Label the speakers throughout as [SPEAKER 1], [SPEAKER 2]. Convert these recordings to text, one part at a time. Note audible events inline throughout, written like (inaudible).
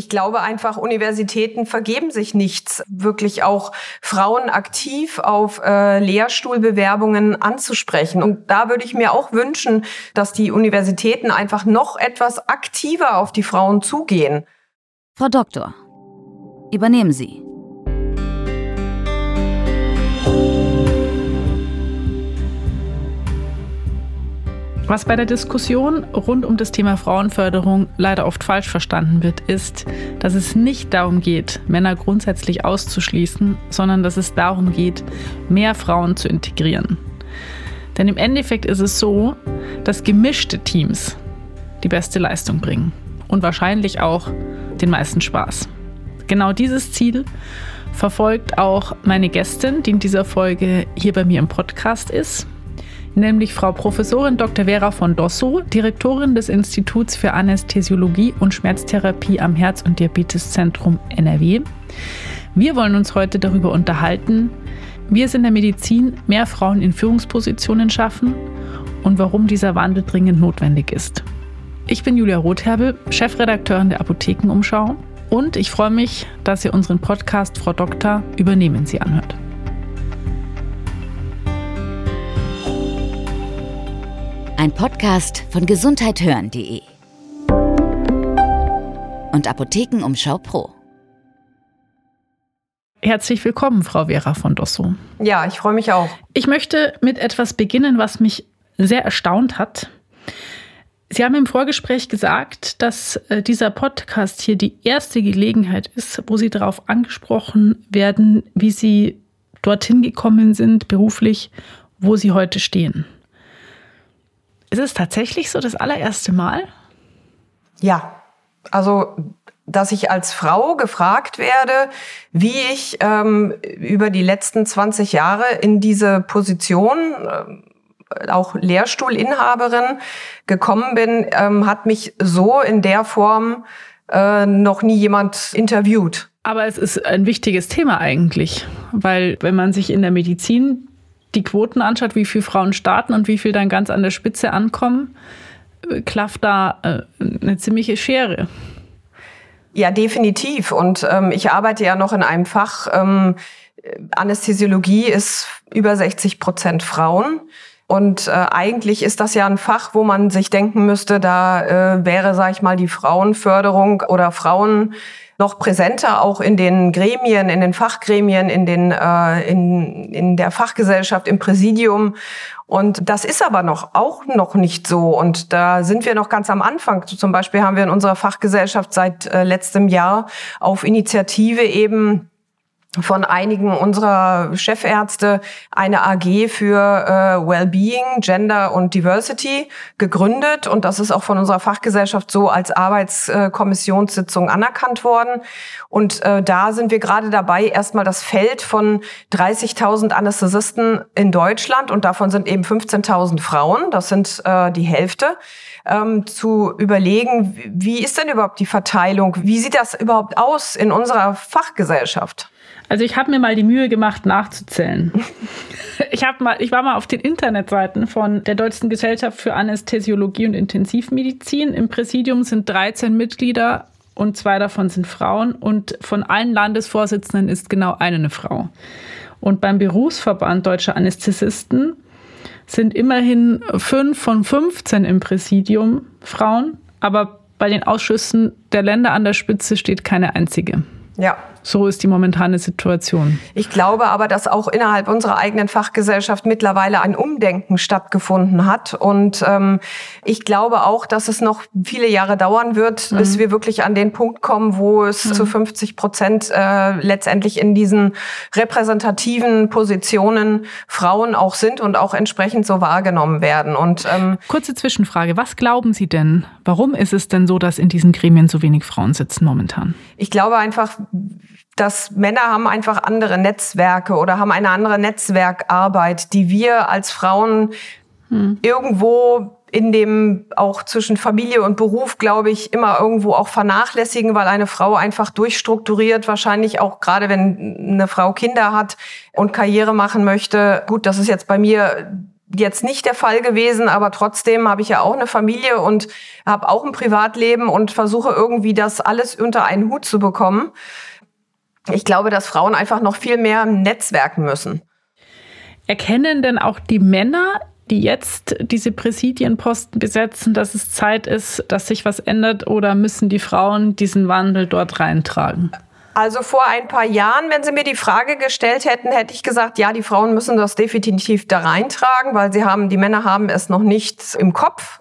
[SPEAKER 1] ich glaube einfach, Universitäten vergeben sich nichts, wirklich auch Frauen aktiv auf äh, Lehrstuhlbewerbungen anzusprechen. Und da würde ich mir auch wünschen, dass die Universitäten einfach noch etwas aktiver auf die Frauen zugehen.
[SPEAKER 2] Frau Doktor, übernehmen Sie.
[SPEAKER 3] Was bei der Diskussion rund um das Thema Frauenförderung leider oft falsch verstanden wird, ist, dass es nicht darum geht, Männer grundsätzlich auszuschließen, sondern dass es darum geht, mehr Frauen zu integrieren. Denn im Endeffekt ist es so, dass gemischte Teams die beste Leistung bringen und wahrscheinlich auch den meisten Spaß. Genau dieses Ziel verfolgt auch meine Gästin, die in dieser Folge hier bei mir im Podcast ist nämlich Frau Professorin Dr. Vera von Dosso, Direktorin des Instituts für Anästhesiologie und Schmerztherapie am Herz- und Diabeteszentrum NRW. Wir wollen uns heute darüber unterhalten, wie es in der Medizin mehr Frauen in Führungspositionen schaffen und warum dieser Wandel dringend notwendig ist. Ich bin Julia Rotherbel, Chefredakteurin der Apothekenumschau und ich freue mich, dass ihr unseren Podcast Frau Doktor übernehmen Sie anhört.
[SPEAKER 2] Ein Podcast von gesundheithören.de und Apothekenumschau Pro.
[SPEAKER 3] Herzlich willkommen, Frau Vera von Dosso.
[SPEAKER 1] Ja, ich freue mich auch.
[SPEAKER 3] Ich möchte mit etwas beginnen, was mich sehr erstaunt hat. Sie haben im Vorgespräch gesagt, dass äh, dieser Podcast hier die erste Gelegenheit ist, wo Sie darauf angesprochen werden, wie Sie dorthin gekommen sind beruflich, wo Sie heute stehen. Ist es tatsächlich so das allererste Mal?
[SPEAKER 1] Ja, also dass ich als Frau gefragt werde, wie ich ähm, über die letzten 20 Jahre in diese Position, äh, auch Lehrstuhlinhaberin, gekommen bin, ähm, hat mich so in der Form äh, noch nie jemand interviewt.
[SPEAKER 3] Aber es ist ein wichtiges Thema eigentlich, weil wenn man sich in der Medizin die Quoten anschaut, wie viele Frauen starten und wie viel dann ganz an der Spitze ankommen, äh, klafft da äh, eine ziemliche Schere.
[SPEAKER 1] Ja, definitiv. Und ähm, ich arbeite ja noch in einem Fach. Ähm, Anästhesiologie ist über 60 Prozent Frauen. Und äh, eigentlich ist das ja ein Fach, wo man sich denken müsste, da äh, wäre, sag ich mal, die Frauenförderung oder Frauen noch präsenter auch in den Gremien, in den Fachgremien, in, den, äh, in, in der Fachgesellschaft, im Präsidium. Und das ist aber noch auch noch nicht so. Und da sind wir noch ganz am Anfang. Zum Beispiel haben wir in unserer Fachgesellschaft seit äh, letztem Jahr auf Initiative eben von einigen unserer Chefärzte eine AG für äh, Wellbeing, Gender und Diversity gegründet. Und das ist auch von unserer Fachgesellschaft so als Arbeitskommissionssitzung anerkannt worden. Und äh, da sind wir gerade dabei, erstmal das Feld von 30.000 Anästhesisten in Deutschland. Und davon sind eben 15.000 Frauen, das sind äh, die Hälfte, ähm, zu überlegen, wie ist denn überhaupt die Verteilung, wie sieht das überhaupt aus in unserer Fachgesellschaft?
[SPEAKER 3] Also ich habe mir mal die Mühe gemacht, nachzuzählen. (laughs) ich, hab mal, ich war mal auf den Internetseiten von der Deutschen Gesellschaft für Anästhesiologie und Intensivmedizin. Im Präsidium sind 13 Mitglieder und zwei davon sind Frauen. Und von allen Landesvorsitzenden ist genau eine eine Frau. Und beim Berufsverband Deutscher Anästhesisten sind immerhin fünf von 15 im Präsidium Frauen. Aber bei den Ausschüssen der Länder an der Spitze steht keine einzige.
[SPEAKER 1] Ja,
[SPEAKER 3] so ist die momentane Situation.
[SPEAKER 1] Ich glaube aber, dass auch innerhalb unserer eigenen Fachgesellschaft mittlerweile ein Umdenken stattgefunden hat. Und ähm, ich glaube auch, dass es noch viele Jahre dauern wird, mhm. bis wir wirklich an den Punkt kommen, wo es mhm. zu 50 Prozent äh, letztendlich in diesen repräsentativen Positionen Frauen auch sind und auch entsprechend so wahrgenommen werden. Und
[SPEAKER 3] ähm, kurze Zwischenfrage: Was glauben Sie denn? Warum ist es denn so, dass in diesen Gremien so wenig Frauen sitzen momentan?
[SPEAKER 1] Ich glaube einfach, dass Männer haben einfach andere Netzwerke oder haben eine andere Netzwerkarbeit, die wir als Frauen hm. irgendwo in dem auch zwischen Familie und Beruf, glaube ich, immer irgendwo auch vernachlässigen, weil eine Frau einfach durchstrukturiert, wahrscheinlich auch gerade wenn eine Frau Kinder hat und Karriere machen möchte. Gut, das ist jetzt bei mir jetzt nicht der Fall gewesen, aber trotzdem habe ich ja auch eine Familie und habe auch ein Privatleben und versuche irgendwie das alles unter einen Hut zu bekommen. Ich glaube, dass Frauen einfach noch viel mehr netzwerken müssen.
[SPEAKER 3] Erkennen denn auch die Männer, die jetzt diese Präsidienposten besetzen, dass es Zeit ist, dass sich was ändert oder müssen die Frauen diesen Wandel dort reintragen?
[SPEAKER 1] Also vor ein paar Jahren, wenn Sie mir die Frage gestellt hätten, hätte ich gesagt, ja, die Frauen müssen das definitiv da reintragen, weil sie haben, die Männer haben es noch nicht im Kopf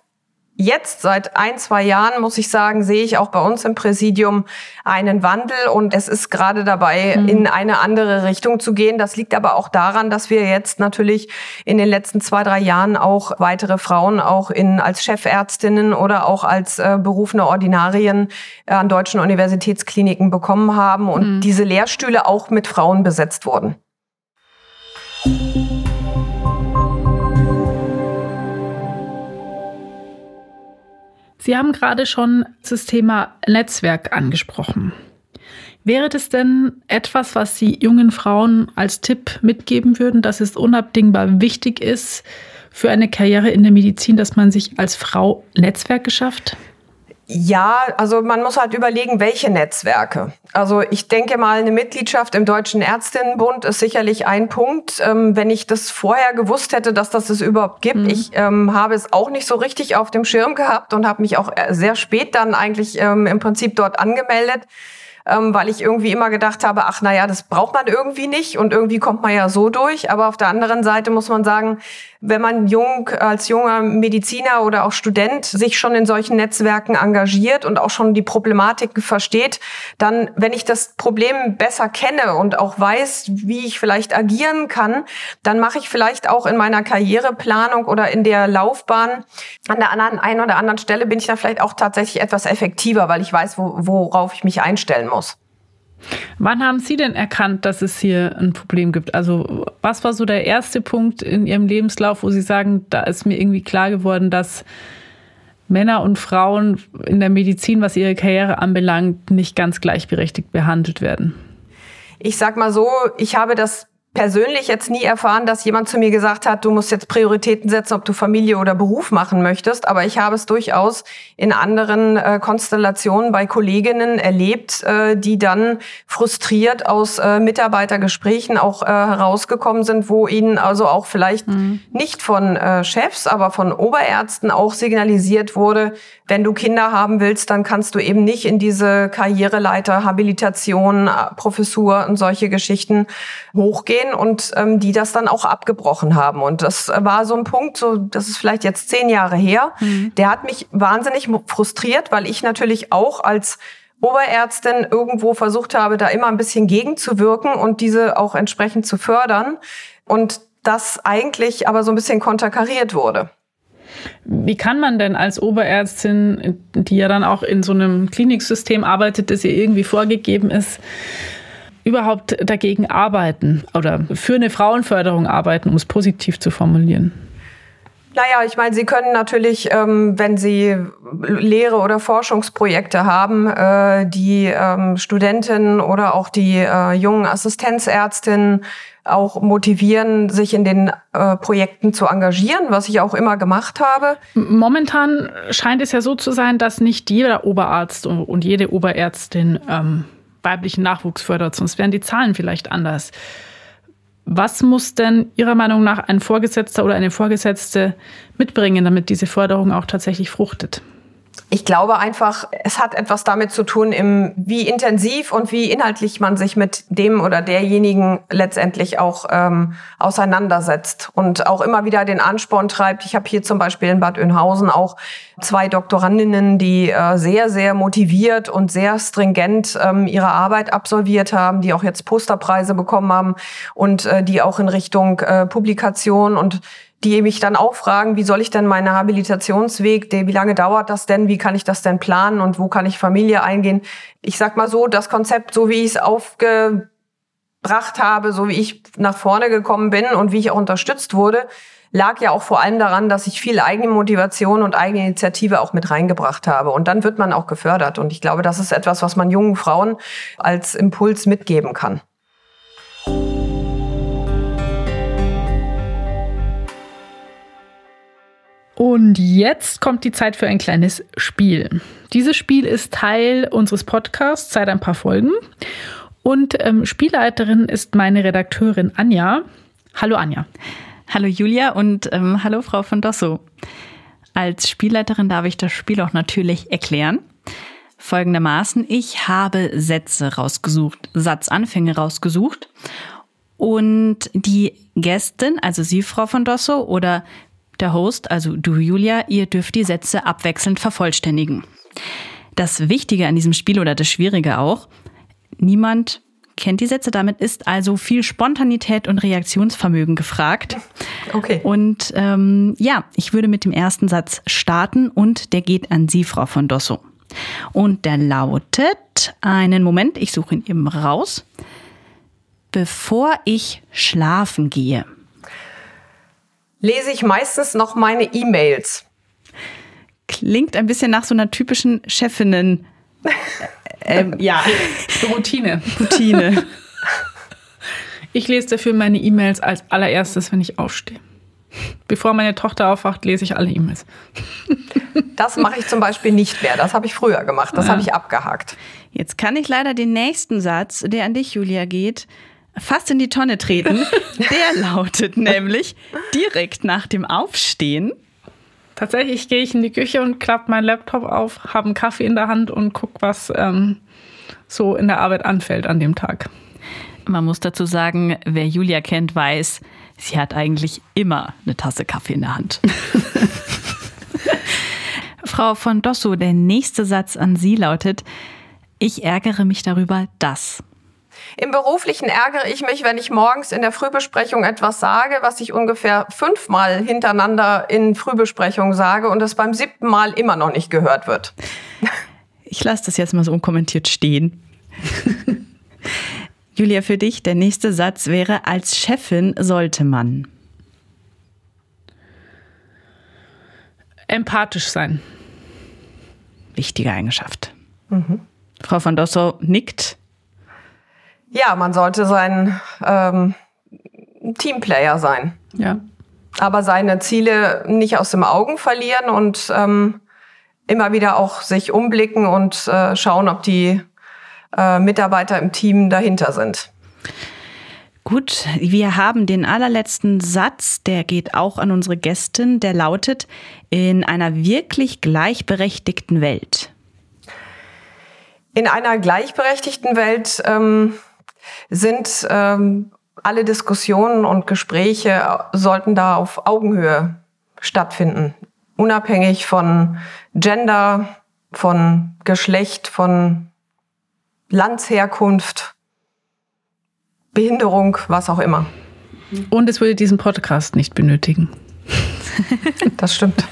[SPEAKER 1] jetzt seit ein, zwei Jahren, muss ich sagen, sehe ich auch bei uns im Präsidium einen Wandel und es ist gerade dabei, mhm. in eine andere Richtung zu gehen. Das liegt aber auch daran, dass wir jetzt natürlich in den letzten zwei, drei Jahren auch weitere Frauen auch in, als Chefärztinnen oder auch als äh, berufene Ordinarien äh, an deutschen Universitätskliniken bekommen haben und mhm. diese Lehrstühle auch mit Frauen besetzt wurden.
[SPEAKER 3] Sie haben gerade schon das Thema Netzwerk angesprochen. Wäre das denn etwas, was Sie jungen Frauen als Tipp mitgeben würden, dass es unabdingbar wichtig ist für eine Karriere in der Medizin, dass man sich als Frau Netzwerke schafft?
[SPEAKER 1] Ja, also man muss halt überlegen, welche Netzwerke. Also ich denke mal, eine Mitgliedschaft im Deutschen Ärztinnenbund ist sicherlich ein Punkt. Ähm, wenn ich das vorher gewusst hätte, dass das es überhaupt gibt, mhm. ich ähm, habe es auch nicht so richtig auf dem Schirm gehabt und habe mich auch äh, sehr spät dann eigentlich ähm, im Prinzip dort angemeldet ähm, weil ich irgendwie immer gedacht habe, ach naja, das braucht man irgendwie nicht und irgendwie kommt man ja so durch. Aber auf der anderen Seite muss man sagen, wenn man jung als junger Mediziner oder auch Student sich schon in solchen Netzwerken engagiert und auch schon die Problematiken versteht, dann, wenn ich das Problem besser kenne und auch weiß, wie ich vielleicht agieren kann, dann mache ich vielleicht auch in meiner Karriereplanung oder in der Laufbahn an der anderen, einen oder anderen Stelle bin ich dann vielleicht auch tatsächlich etwas effektiver, weil ich weiß, wo, worauf ich mich einstellen muss.
[SPEAKER 3] Wann haben Sie denn erkannt, dass es hier ein Problem gibt? Also was war so der erste Punkt in Ihrem Lebenslauf, wo Sie sagen, da ist mir irgendwie klar geworden, dass Männer und Frauen in der Medizin, was ihre Karriere anbelangt, nicht ganz gleichberechtigt behandelt werden?
[SPEAKER 1] Ich sag mal so, ich habe das persönlich jetzt nie erfahren, dass jemand zu mir gesagt hat, du musst jetzt Prioritäten setzen, ob du Familie oder Beruf machen möchtest. Aber ich habe es durchaus in anderen äh, Konstellationen bei Kolleginnen erlebt, äh, die dann frustriert aus äh, Mitarbeitergesprächen auch äh, herausgekommen sind, wo ihnen also auch vielleicht mhm. nicht von äh, Chefs, aber von Oberärzten auch signalisiert wurde, wenn du Kinder haben willst, dann kannst du eben nicht in diese Karriereleiter, Habilitation, äh, Professur und solche Geschichten hochgehen und ähm, die das dann auch abgebrochen haben. Und das war so ein Punkt, so das ist vielleicht jetzt zehn Jahre her. Mhm. Der hat mich wahnsinnig frustriert, weil ich natürlich auch als Oberärztin irgendwo versucht habe, da immer ein bisschen gegenzuwirken und diese auch entsprechend zu fördern. Und das eigentlich aber so ein bisschen konterkariert wurde.
[SPEAKER 3] Wie kann man denn als Oberärztin, die ja dann auch in so einem Kliniksystem arbeitet, das ihr irgendwie vorgegeben ist, überhaupt dagegen arbeiten oder für eine Frauenförderung arbeiten, um es positiv zu formulieren?
[SPEAKER 1] Naja, ich meine, Sie können natürlich, ähm, wenn Sie Lehre- oder Forschungsprojekte haben, äh, die ähm, Studentinnen oder auch die äh, jungen Assistenzärztinnen auch motivieren, sich in den äh, Projekten zu engagieren, was ich auch immer gemacht habe.
[SPEAKER 3] Momentan scheint es ja so zu sein, dass nicht jeder Oberarzt und jede Oberärztin ähm, weiblichen Nachwuchs fördert, sonst wären die Zahlen vielleicht anders. Was muss denn Ihrer Meinung nach ein Vorgesetzter oder eine Vorgesetzte mitbringen, damit diese Förderung auch tatsächlich fruchtet?
[SPEAKER 1] Ich glaube einfach, es hat etwas damit zu tun, im, wie intensiv und wie inhaltlich man sich mit dem oder derjenigen letztendlich auch ähm, auseinandersetzt und auch immer wieder den Ansporn treibt. Ich habe hier zum Beispiel in Bad Oeynhausen auch zwei Doktorandinnen, die äh, sehr, sehr motiviert und sehr stringent ähm, ihre Arbeit absolviert haben, die auch jetzt Posterpreise bekommen haben und äh, die auch in Richtung äh, Publikation und die mich dann auch fragen, wie soll ich denn meine Habilitationsweg, wie lange dauert das denn, wie kann ich das denn planen und wo kann ich Familie eingehen. Ich sag mal so, das Konzept, so wie ich es aufgebracht habe, so wie ich nach vorne gekommen bin und wie ich auch unterstützt wurde, lag ja auch vor allem daran, dass ich viel eigene Motivation und eigene Initiative auch mit reingebracht habe. Und dann wird man auch gefördert. Und ich glaube, das ist etwas, was man jungen Frauen als Impuls mitgeben kann.
[SPEAKER 3] Und jetzt kommt die Zeit für ein kleines Spiel. Dieses Spiel ist Teil unseres Podcasts seit ein paar Folgen. Und ähm, Spielleiterin ist meine Redakteurin Anja. Hallo Anja.
[SPEAKER 4] Hallo Julia und ähm, hallo Frau von Dosso. Als Spielleiterin darf ich das Spiel auch natürlich erklären. Folgendermaßen, ich habe Sätze rausgesucht, Satzanfänge rausgesucht und die Gästin, also Sie, Frau von Dosso, oder der Host, also du, Julia, ihr dürft die Sätze abwechselnd vervollständigen. Das Wichtige an diesem Spiel oder das Schwierige auch, niemand kennt die Sätze. Damit ist also viel Spontanität und Reaktionsvermögen gefragt.
[SPEAKER 1] Okay.
[SPEAKER 4] Und ähm, ja, ich würde mit dem ersten Satz starten und der geht an Sie, Frau von Dosso. Und der lautet, einen Moment, ich suche ihn eben raus. Bevor ich schlafen gehe.
[SPEAKER 1] Lese ich meistens noch meine E-Mails.
[SPEAKER 4] Klingt ein bisschen nach so einer typischen Chefinnen.
[SPEAKER 3] ähm, ja, Routine.
[SPEAKER 4] Routine. (laughs)
[SPEAKER 3] Ich lese dafür meine E-Mails als allererstes, wenn ich aufstehe. Bevor meine Tochter aufwacht, lese ich alle E-Mails.
[SPEAKER 1] Das mache ich zum Beispiel nicht mehr. Das habe ich früher gemacht. Das ja. habe ich abgehakt.
[SPEAKER 4] Jetzt kann ich leider den nächsten Satz, der an dich, Julia, geht, fast in die Tonne treten. Der lautet nämlich direkt nach dem Aufstehen.
[SPEAKER 3] Tatsächlich gehe ich in die Küche und klappe meinen Laptop auf, habe einen Kaffee in der Hand und gucke, was ähm, so in der Arbeit anfällt an dem Tag.
[SPEAKER 4] Man muss dazu sagen, wer Julia kennt, weiß, sie hat eigentlich immer eine Tasse Kaffee in der Hand. (laughs) Frau von Dosso, der nächste Satz an Sie lautet, ich ärgere mich darüber, dass.
[SPEAKER 1] Im beruflichen ärgere ich mich, wenn ich morgens in der Frühbesprechung etwas sage, was ich ungefähr fünfmal hintereinander in Frühbesprechung sage und es beim siebten Mal immer noch nicht gehört wird.
[SPEAKER 4] Ich lasse das jetzt mal so unkommentiert stehen. (laughs) Julia, für dich der nächste Satz wäre, als Chefin sollte man.
[SPEAKER 3] Empathisch sein.
[SPEAKER 4] Wichtige Eigenschaft. Mhm. Frau von Dosso nickt.
[SPEAKER 1] Ja, man sollte sein ähm, Teamplayer sein.
[SPEAKER 3] Ja.
[SPEAKER 1] Aber seine Ziele nicht aus dem Augen verlieren und ähm, immer wieder auch sich umblicken und äh, schauen, ob die äh, Mitarbeiter im Team dahinter sind.
[SPEAKER 4] Gut, wir haben den allerletzten Satz, der geht auch an unsere Gästin, der lautet, in einer wirklich gleichberechtigten Welt.
[SPEAKER 1] In einer gleichberechtigten Welt ähm, sind ähm, alle Diskussionen und Gespräche sollten da auf Augenhöhe stattfinden, unabhängig von Gender, von Geschlecht, von Landsherkunft, Behinderung, was auch immer.
[SPEAKER 3] Und es würde diesen Podcast nicht benötigen. (laughs)
[SPEAKER 1] Das stimmt.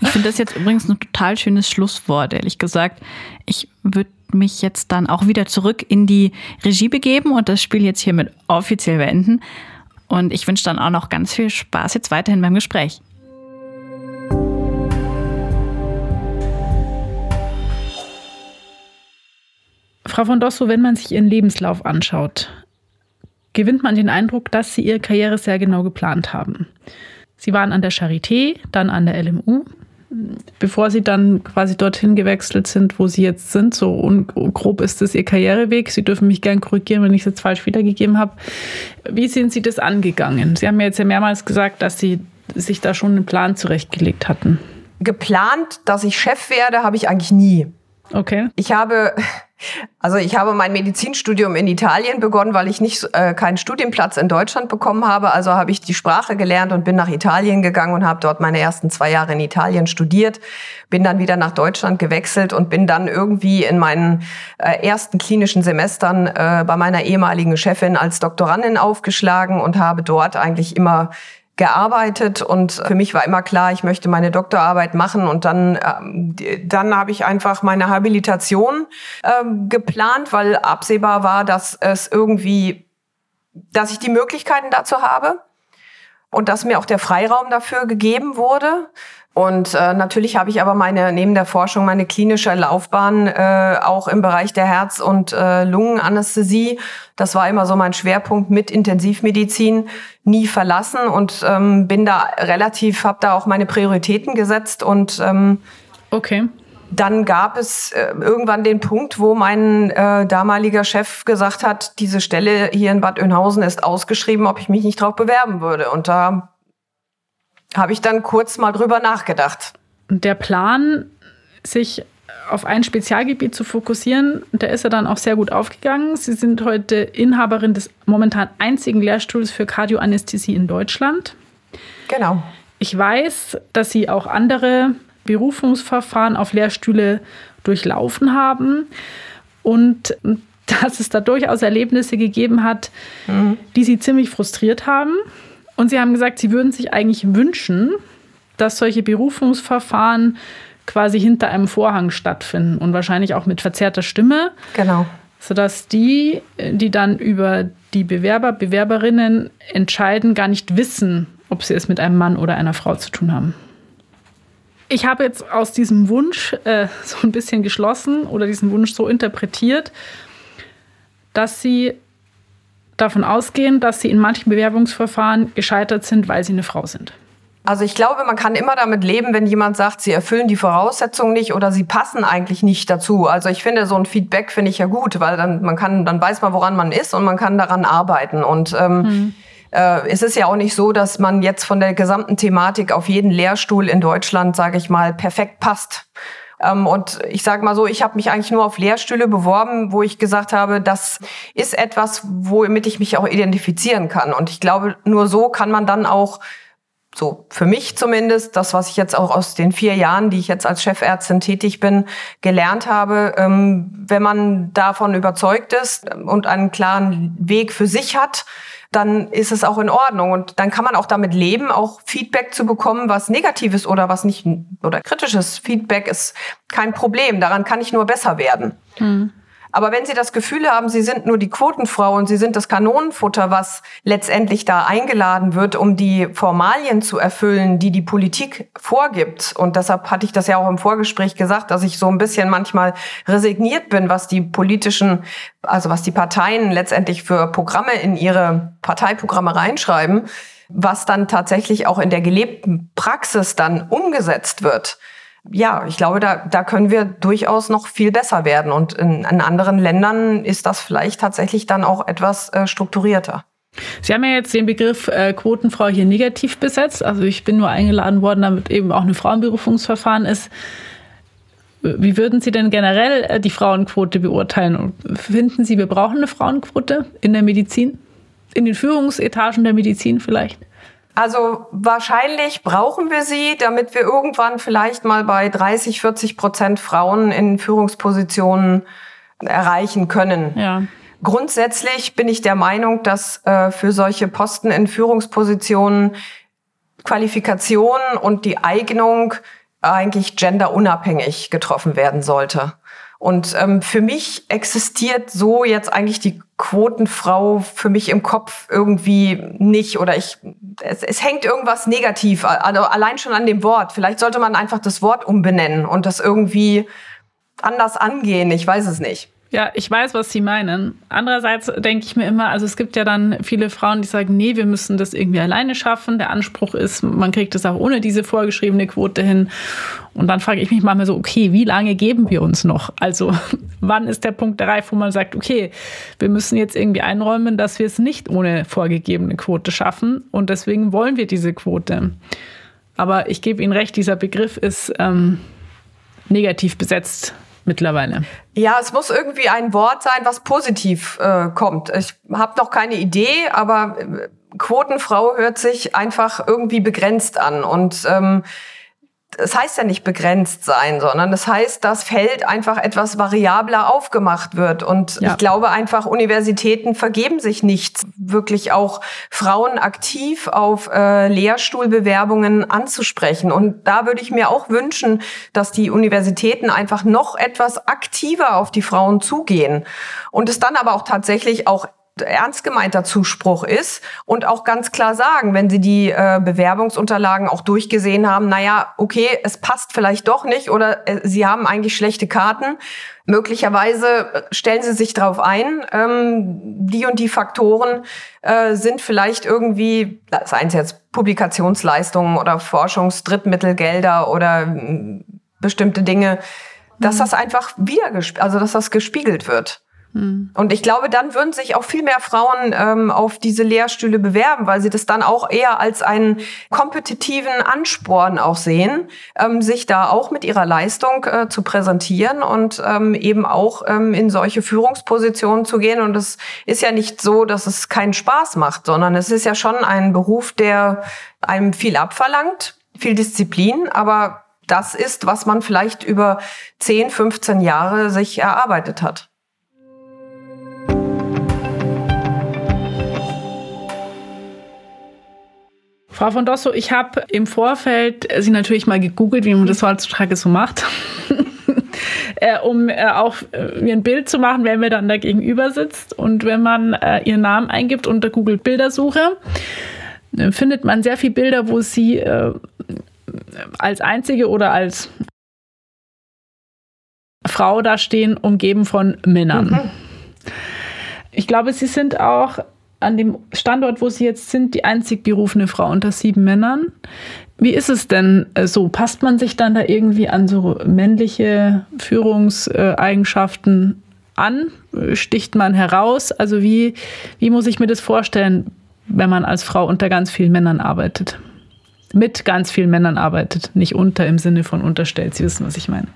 [SPEAKER 4] Ich finde das jetzt übrigens ein total schönes Schlusswort, ehrlich gesagt. Ich würde mich jetzt dann auch wieder zurück in die Regie begeben und das Spiel jetzt hiermit offiziell beenden. Und ich wünsche dann auch noch ganz viel Spaß jetzt weiterhin beim Gespräch.
[SPEAKER 3] Frau von Dosso, wenn man sich Ihren Lebenslauf anschaut, gewinnt man den Eindruck, dass Sie Ihre Karriere sehr genau geplant haben. Sie waren an der Charité, dann an der LMU, bevor Sie dann quasi dorthin gewechselt sind, wo Sie jetzt sind. So grob ist das Ihr Karriereweg. Sie dürfen mich gern korrigieren, wenn ich es jetzt falsch wiedergegeben habe. Wie sind Sie das angegangen? Sie haben ja jetzt ja mehrmals gesagt, dass Sie sich da schon einen Plan zurechtgelegt hatten.
[SPEAKER 1] Geplant, dass ich Chef werde, habe ich eigentlich nie.
[SPEAKER 3] Okay.
[SPEAKER 1] Ich habe also ich habe mein Medizinstudium in Italien begonnen, weil ich nicht äh, keinen Studienplatz in Deutschland bekommen habe. Also habe ich die Sprache gelernt und bin nach Italien gegangen und habe dort meine ersten zwei Jahre in Italien studiert. Bin dann wieder nach Deutschland gewechselt und bin dann irgendwie in meinen äh, ersten klinischen Semestern äh, bei meiner ehemaligen Chefin als Doktorandin aufgeschlagen und habe dort eigentlich immer gearbeitet und für mich war immer klar, ich möchte meine Doktorarbeit machen und dann ähm, dann habe ich einfach meine Habilitation ähm, geplant, weil absehbar war, dass es irgendwie, dass ich die Möglichkeiten dazu habe und dass mir auch der Freiraum dafür gegeben wurde. Und äh, natürlich habe ich aber meine neben der Forschung meine klinische Laufbahn äh, auch im Bereich der Herz- und äh, Lungenanästhesie. Das war immer so mein Schwerpunkt mit Intensivmedizin nie verlassen und ähm, bin da relativ, habe da auch meine Prioritäten gesetzt und ähm,
[SPEAKER 3] okay.
[SPEAKER 1] Dann gab es äh, irgendwann den Punkt, wo mein äh, damaliger Chef gesagt hat, diese Stelle hier in Bad Oeynhausen ist ausgeschrieben, ob ich mich nicht darauf bewerben würde. Und da habe ich dann kurz mal drüber nachgedacht.
[SPEAKER 3] Der Plan, sich auf ein Spezialgebiet zu fokussieren, der ist ja dann auch sehr gut aufgegangen. Sie sind heute Inhaberin des momentan einzigen Lehrstuhls für Kardioanästhesie in Deutschland.
[SPEAKER 1] Genau.
[SPEAKER 3] Ich weiß, dass Sie auch andere Berufungsverfahren auf Lehrstühle durchlaufen haben und dass es da durchaus Erlebnisse gegeben hat, mhm. die Sie ziemlich frustriert haben. Und sie haben gesagt, sie würden sich eigentlich wünschen, dass solche Berufungsverfahren quasi hinter einem Vorhang stattfinden und wahrscheinlich auch mit verzerrter Stimme.
[SPEAKER 1] Genau.
[SPEAKER 3] Sodass die, die dann über die Bewerber, Bewerberinnen entscheiden, gar nicht wissen, ob sie es mit einem Mann oder einer Frau zu tun haben. Ich habe jetzt aus diesem Wunsch äh, so ein bisschen geschlossen oder diesen Wunsch so interpretiert, dass sie davon ausgehen, dass sie in manchen Bewerbungsverfahren gescheitert sind, weil sie eine Frau sind.
[SPEAKER 1] Also ich glaube, man kann immer damit leben, wenn jemand sagt, sie erfüllen die Voraussetzungen nicht oder sie passen eigentlich nicht dazu. Also ich finde, so ein Feedback finde ich ja gut, weil dann man kann, dann weiß man, woran man ist und man kann daran arbeiten. Und ähm, mhm. äh, es ist ja auch nicht so, dass man jetzt von der gesamten Thematik auf jeden Lehrstuhl in Deutschland, sage ich mal, perfekt passt. Ähm, und ich sage mal so, ich habe mich eigentlich nur auf Lehrstühle beworben, wo ich gesagt habe, das ist etwas, womit ich mich auch identifizieren kann. Und ich glaube, nur so kann man dann auch so für mich zumindest, das, was ich jetzt auch aus den vier Jahren, die ich jetzt als Chefärztin tätig bin, gelernt habe, ähm, wenn man davon überzeugt ist und einen klaren Weg für sich hat, dann ist es auch in Ordnung. Und dann kann man auch damit leben, auch Feedback zu bekommen, was negatives oder was nicht, oder kritisches Feedback ist kein Problem. Daran kann ich nur besser werden. Mhm. Aber wenn Sie das Gefühl haben, Sie sind nur die Quotenfrau und Sie sind das Kanonenfutter, was letztendlich da eingeladen wird, um die Formalien zu erfüllen, die die Politik vorgibt. Und deshalb hatte ich das ja auch im Vorgespräch gesagt, dass ich so ein bisschen manchmal resigniert bin, was die politischen, also was die Parteien letztendlich für Programme in ihre Parteiprogramme reinschreiben, was dann tatsächlich auch in der gelebten Praxis dann umgesetzt wird ja, ich glaube, da, da können wir durchaus noch viel besser werden. Und in, in anderen Ländern ist das vielleicht tatsächlich dann auch etwas äh, strukturierter.
[SPEAKER 3] Sie haben ja jetzt den Begriff äh, Quotenfrau hier negativ besetzt. Also ich bin nur eingeladen worden, damit eben auch ein Frauenberufungsverfahren ist. Wie würden Sie denn generell äh, die Frauenquote beurteilen? Finden Sie, wir brauchen eine Frauenquote in der Medizin? In den Führungsetagen der Medizin vielleicht?
[SPEAKER 1] Also wahrscheinlich brauchen wir sie, damit wir irgendwann vielleicht mal bei 30, 40 Prozent Frauen in Führungspositionen erreichen können.
[SPEAKER 3] Ja.
[SPEAKER 1] Grundsätzlich bin ich der Meinung, dass äh, für solche Posten in Führungspositionen Qualifikation und die Eignung eigentlich genderunabhängig getroffen werden sollte. Und ähm, für mich existiert so jetzt eigentlich die Quotenfrau für mich im Kopf irgendwie nicht oder ich es, es hängt irgendwas negativ also allein schon an dem Wort. Vielleicht sollte man einfach das Wort umbenennen und das irgendwie anders angehen. Ich weiß es nicht.
[SPEAKER 3] Ja, ich weiß, was Sie meinen. Andererseits denke ich mir immer, also es gibt ja dann viele Frauen, die sagen, nee, wir müssen das irgendwie alleine schaffen. Der Anspruch ist, man kriegt es auch ohne diese vorgeschriebene Quote hin. Und dann frage ich mich manchmal so, okay, wie lange geben wir uns noch? Also (laughs) wann ist der Punkt erreicht, wo man sagt, okay, wir müssen jetzt irgendwie einräumen, dass wir es nicht ohne vorgegebene Quote schaffen. Und deswegen wollen wir diese Quote. Aber ich gebe Ihnen recht, dieser Begriff ist ähm, negativ besetzt mittlerweile?
[SPEAKER 1] Ja, es muss irgendwie ein Wort sein, was positiv äh, kommt. Ich habe noch keine Idee, aber äh, Quotenfrau hört sich einfach irgendwie begrenzt an und ähm, das heißt ja nicht begrenzt sein, sondern das heißt, dass Feld einfach etwas variabler aufgemacht wird. Und ja. ich glaube einfach, Universitäten vergeben sich nicht, wirklich auch Frauen aktiv auf äh, Lehrstuhlbewerbungen anzusprechen. Und da würde ich mir auch wünschen, dass die Universitäten einfach noch etwas aktiver auf die Frauen zugehen und es dann aber auch tatsächlich auch ernst gemeinter Zuspruch ist und auch ganz klar sagen, wenn sie die äh, Bewerbungsunterlagen auch durchgesehen haben, naja, okay, es passt vielleicht doch nicht oder äh, sie haben eigentlich schlechte Karten. Möglicherweise stellen sie sich darauf ein, ähm, die und die Faktoren äh, sind vielleicht irgendwie, seien es jetzt Publikationsleistungen oder Forschungsdrittmittelgelder oder äh, bestimmte Dinge, dass mhm. das einfach wieder, also dass das gespiegelt wird. Mhm. Und ich glaube, dann würden sich auch viel mehr Frauen ähm, auf diese Lehrstühle bewerben, weil sie das dann auch eher als einen kompetitiven Ansporn auch sehen, ähm, sich da auch mit ihrer Leistung äh, zu präsentieren und ähm, eben auch ähm, in solche Führungspositionen zu gehen. Und es ist ja nicht so, dass es keinen Spaß macht, sondern es ist ja schon ein Beruf, der einem viel abverlangt, viel Disziplin, aber das ist, was man vielleicht über 10, 15 Jahre sich erarbeitet hat.
[SPEAKER 3] Frau von Dosso, ich habe im Vorfeld Sie natürlich mal gegoogelt, wie man das heutzutage so macht, (laughs) äh, um äh, auch äh, mir ein Bild zu machen, wer mir dann da gegenüber sitzt. Und wenn man äh, Ihren Namen eingibt unter Google Bildersuche, äh, findet man sehr viele Bilder, wo Sie äh, als einzige oder als Frau da stehen, umgeben von Männern. Mhm. Ich glaube, Sie sind auch an dem Standort, wo Sie jetzt sind, die einzig berufene Frau unter sieben Männern. Wie ist es denn äh, so? Passt man sich dann da irgendwie an so männliche Führungseigenschaften an? Sticht man heraus? Also wie, wie muss ich mir das vorstellen, wenn man als Frau unter ganz vielen Männern arbeitet? Mit ganz vielen Männern arbeitet, nicht unter im Sinne von unterstellt. Sie wissen, was ich meine.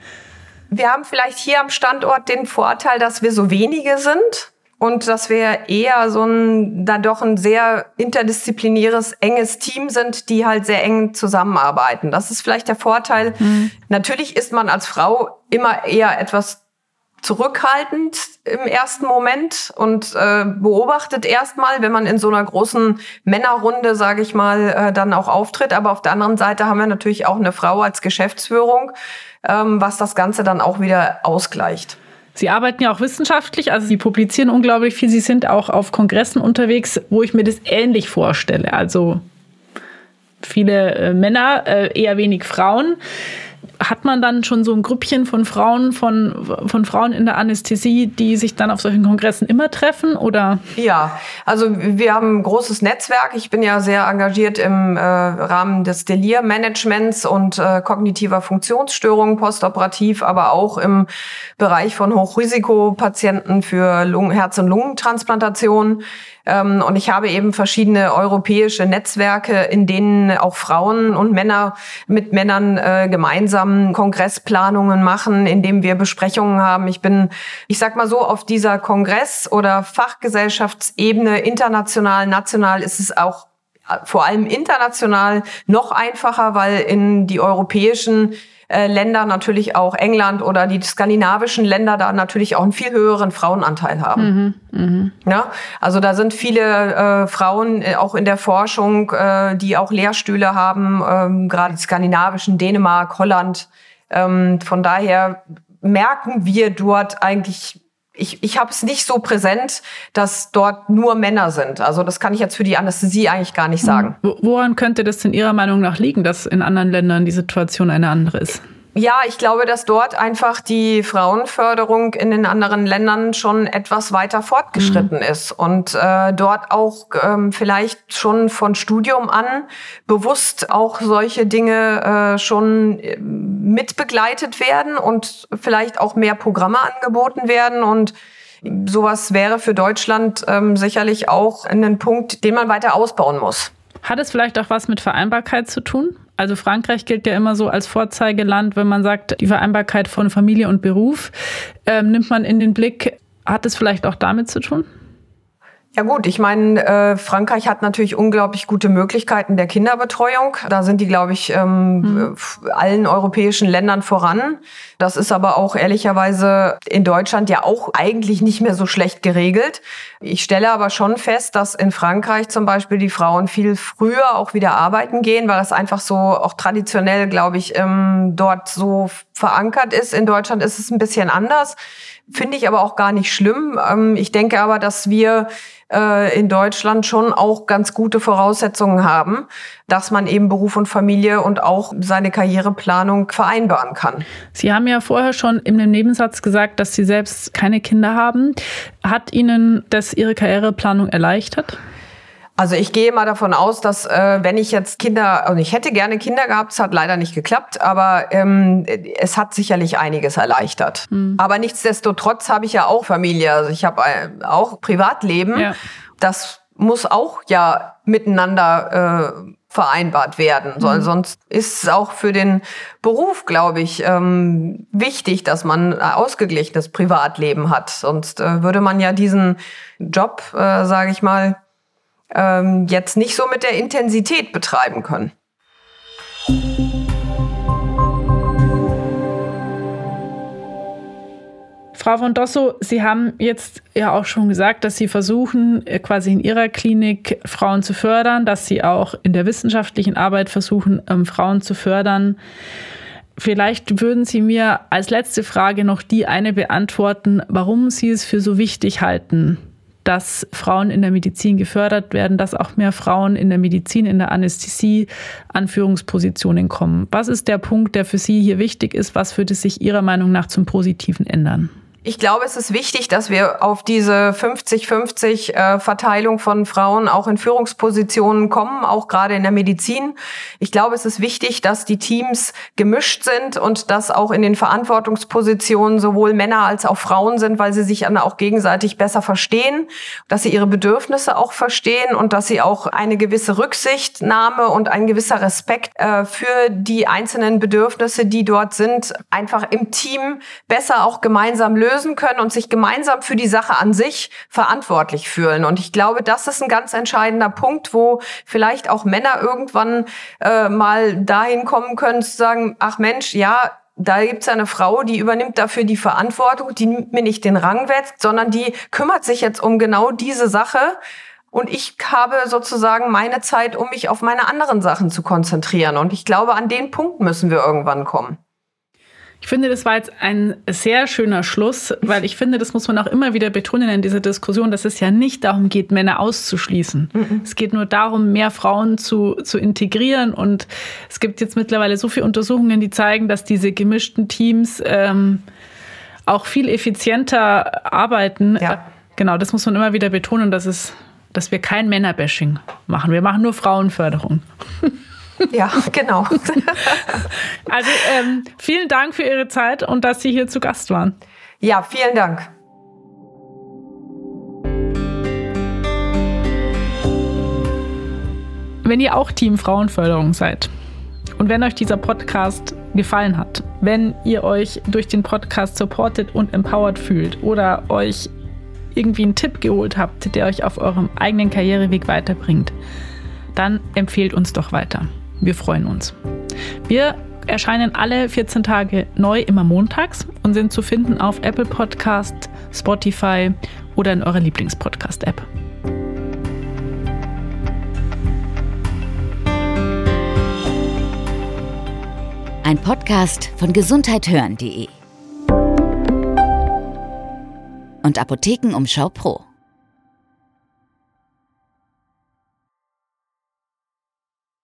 [SPEAKER 1] Wir haben vielleicht hier am Standort den Vorteil, dass wir so wenige sind und dass wir eher so ein, dann doch ein sehr interdisziplinäres, enges Team sind, die halt sehr eng zusammenarbeiten. Das ist vielleicht der Vorteil. Mhm. Natürlich ist man als Frau immer eher etwas zurückhaltend im ersten Moment und äh, beobachtet erstmal, wenn man in so einer großen Männerrunde, sage ich mal, äh, dann auch auftritt. Aber auf der anderen Seite haben wir natürlich auch eine Frau als Geschäftsführung, ähm, was das Ganze dann auch wieder ausgleicht.
[SPEAKER 3] Sie arbeiten ja auch wissenschaftlich, also Sie publizieren unglaublich viel. Sie sind auch auf Kongressen unterwegs, wo ich mir das ähnlich vorstelle. Also viele äh, Männer, äh, eher wenig Frauen hat man dann schon so ein Grüppchen von Frauen, von, von Frauen in der Anästhesie, die sich dann auf solchen Kongressen immer treffen, oder?
[SPEAKER 1] Ja, also wir haben ein großes Netzwerk. Ich bin ja sehr engagiert im äh, Rahmen des Delir-Managements und äh, kognitiver Funktionsstörungen postoperativ, aber auch im Bereich von Hochrisikopatienten für Lungen, Herz- und Lungentransplantation. Ähm, und ich habe eben verschiedene europäische Netzwerke, in denen auch Frauen und Männer mit Männern äh, gemeinsam Kongressplanungen machen, in dem wir Besprechungen haben. Ich bin, ich sag mal so, auf dieser Kongress- oder Fachgesellschaftsebene, international, national, ist es auch äh, vor allem international noch einfacher, weil in die europäischen äh, Länder, natürlich auch England oder die skandinavischen Länder da natürlich auch einen viel höheren Frauenanteil haben. Mhm, mh. Ja, also da sind viele äh, Frauen äh, auch in der Forschung, äh, die auch Lehrstühle haben, ähm, gerade die skandinavischen, Dänemark, Holland. Ähm, von daher merken wir dort eigentlich ich, ich habe es nicht so präsent, dass dort nur Männer sind. Also das kann ich jetzt für die Anästhesie eigentlich gar nicht mhm. sagen.
[SPEAKER 3] Woran könnte das in Ihrer Meinung nach liegen, dass in anderen Ländern die Situation eine andere ist?
[SPEAKER 1] Ja, ich glaube, dass dort einfach die Frauenförderung in den anderen Ländern schon etwas weiter fortgeschritten mhm. ist und äh, dort auch ähm, vielleicht schon von Studium an bewusst auch solche Dinge äh, schon äh, mitbegleitet werden und vielleicht auch mehr Programme angeboten werden und sowas wäre für Deutschland ähm, sicherlich auch ein Punkt, den man weiter ausbauen muss.
[SPEAKER 3] Hat es vielleicht auch was mit Vereinbarkeit zu tun? Also Frankreich gilt ja immer so als Vorzeigeland, wenn man sagt, die Vereinbarkeit von Familie und Beruf ähm, nimmt man in den Blick. Hat es vielleicht auch damit zu tun?
[SPEAKER 1] Ja gut, ich meine, äh, Frankreich hat natürlich unglaublich gute Möglichkeiten der Kinderbetreuung. Da sind die, glaube ich, ähm, mhm. allen europäischen Ländern voran. Das ist aber auch ehrlicherweise in Deutschland ja auch eigentlich nicht mehr so schlecht geregelt. Ich stelle aber schon fest, dass in Frankreich zum Beispiel die Frauen viel früher auch wieder arbeiten gehen, weil das einfach so auch traditionell, glaube ich, ähm, dort so verankert ist. In Deutschland ist es ein bisschen anders. Finde ich aber auch gar nicht schlimm. Ähm, ich denke aber, dass wir äh, in Deutschland schon auch ganz gute Voraussetzungen haben, dass man eben Beruf und Familie und auch seine Karriereplanung vereinbaren kann.
[SPEAKER 3] Sie haben ja vorher schon in dem Nebensatz gesagt, dass Sie selbst keine Kinder haben. Hat Ihnen das Ihre Karriereplanung erleichtert?
[SPEAKER 1] Also ich gehe mal davon aus, dass äh, wenn ich jetzt Kinder, also ich hätte gerne Kinder gehabt, es hat leider nicht geklappt, aber ähm, es hat sicherlich einiges erleichtert. Mhm. Aber nichtsdestotrotz habe ich ja auch Familie, also ich habe äh, auch Privatleben. Ja. Das muss auch ja miteinander äh, vereinbart werden. Mhm. Sonst ist es auch für den Beruf, glaube ich, ähm, wichtig, dass man ausgeglichenes Privatleben hat. Sonst äh, würde man ja diesen Job, äh, sage ich mal, ähm, jetzt nicht so mit der Intensität betreiben können.
[SPEAKER 3] Frau von Dosso, Sie haben jetzt ja auch schon gesagt, dass Sie versuchen, äh, quasi in Ihrer Klinik Frauen zu fördern, dass Sie auch in der wissenschaftlichen Arbeit versuchen, ähm, Frauen zu fördern. Vielleicht würden Sie mir als letzte Frage noch die eine beantworten, warum Sie es für so wichtig halten, dass Frauen in der Medizin gefördert werden, dass auch mehr Frauen in der Medizin, in der Anästhesie an Führungspositionen kommen. Was ist der Punkt, der für Sie hier wichtig ist? Was würde sich Ihrer Meinung nach zum Positiven ändern?
[SPEAKER 1] Ich glaube, es ist wichtig, dass wir auf diese 50-50 äh, von Frauen auch in Führungspositionen kommen, auch gerade in der Medizin. Ich glaube, es ist wichtig, dass die Teams gemischt sind und dass auch in den Verantwortungspositionen sowohl Männer als auch Frauen sind, weil sie sich dann auch gegenseitig besser verstehen, dass sie ihre Bedürfnisse auch verstehen und dass sie auch eine gewisse Rücksichtnahme und ein gewisser Respekt äh, für die einzelnen Bedürfnisse, die dort sind, einfach im Team besser auch gemeinsam lösen lösen können und sich gemeinsam für die Sache an sich verantwortlich fühlen. Und ich glaube, das ist ein ganz entscheidender Punkt, wo vielleicht auch Männer irgendwann äh, mal dahin kommen können zu sagen, ach Mensch, ja, da gibt's eine Frau, die übernimmt dafür die Verantwortung, die nimmt mir nicht den Rang weg, sondern die kümmert sich jetzt um genau diese Sache. Und ich habe sozusagen meine Zeit, um mich auf meine anderen Sachen zu konzentrieren. Und ich glaube, an den Punkt müssen wir irgendwann kommen.
[SPEAKER 3] Ich finde, das war jetzt ein sehr schöner Schluss, weil ich finde, das muss man auch immer wieder betonen in dieser Diskussion, dass es ja nicht darum geht, Männer auszuschließen. Mhm. Es geht nur darum, mehr Frauen zu, zu integrieren. Und es gibt jetzt mittlerweile so viele Untersuchungen, die zeigen, dass diese gemischten Teams ähm, auch viel effizienter arbeiten. Ja. Genau, das muss man immer wieder betonen, dass, es, dass wir kein Männerbashing machen. Wir machen nur Frauenförderung. (laughs) (laughs)
[SPEAKER 1] Ja, genau. (laughs)
[SPEAKER 3] also ähm, vielen Dank für Ihre Zeit und dass Sie hier zu Gast waren.
[SPEAKER 1] Ja, vielen Dank.
[SPEAKER 3] Wenn ihr auch Team Frauenförderung seid und wenn euch dieser Podcast gefallen hat, wenn ihr euch durch den Podcast supported und empowered fühlt oder euch irgendwie einen Tipp geholt habt, der euch auf eurem eigenen Karriereweg weiterbringt, dann empfehlt uns doch weiter. Wir freuen uns. Wir erscheinen alle 14 Tage neu immer montags und sind zu finden auf Apple Podcast, Spotify oder in eurer Lieblingspodcast-App.
[SPEAKER 2] Ein Podcast von gesundheithören.de und Apothekenumschau Pro.